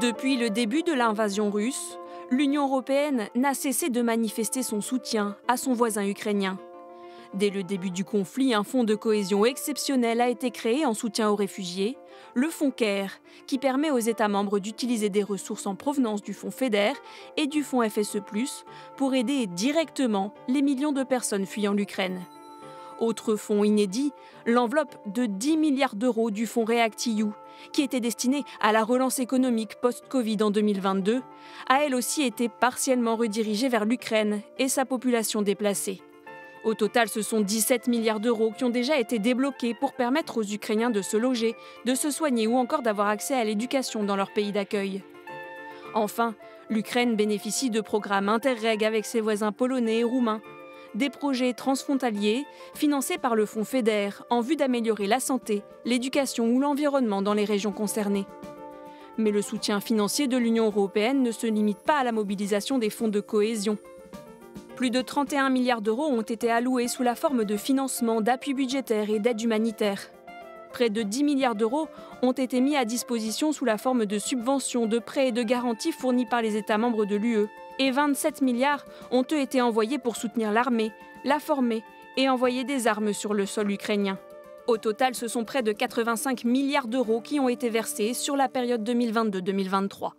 Depuis le début de l'invasion russe, l'Union européenne n'a cessé de manifester son soutien à son voisin ukrainien. Dès le début du conflit, un fonds de cohésion exceptionnel a été créé en soutien aux réfugiés, le fonds CARE, qui permet aux États membres d'utiliser des ressources en provenance du fonds FEDER et du fonds FSE, pour aider directement les millions de personnes fuyant l'Ukraine. Autre fonds inédit, l'enveloppe de 10 milliards d'euros du fonds REACT-EU, qui était destinée à la relance économique post-Covid en 2022, a elle aussi été partiellement redirigée vers l'Ukraine et sa population déplacée. Au total, ce sont 17 milliards d'euros qui ont déjà été débloqués pour permettre aux Ukrainiens de se loger, de se soigner ou encore d'avoir accès à l'éducation dans leur pays d'accueil. Enfin, l'Ukraine bénéficie de programmes interreg avec ses voisins polonais et roumains, des projets transfrontaliers financés par le Fonds FEDER en vue d'améliorer la santé, l'éducation ou l'environnement dans les régions concernées. Mais le soutien financier de l'Union européenne ne se limite pas à la mobilisation des fonds de cohésion. Plus de 31 milliards d'euros ont été alloués sous la forme de financement, d'appui budgétaire et d'aide humanitaire. Près de 10 milliards d'euros ont été mis à disposition sous la forme de subventions, de prêts et de garanties fournis par les États membres de l'UE. Et 27 milliards ont eux été envoyés pour soutenir l'armée, la former et envoyer des armes sur le sol ukrainien. Au total, ce sont près de 85 milliards d'euros qui ont été versés sur la période 2022-2023.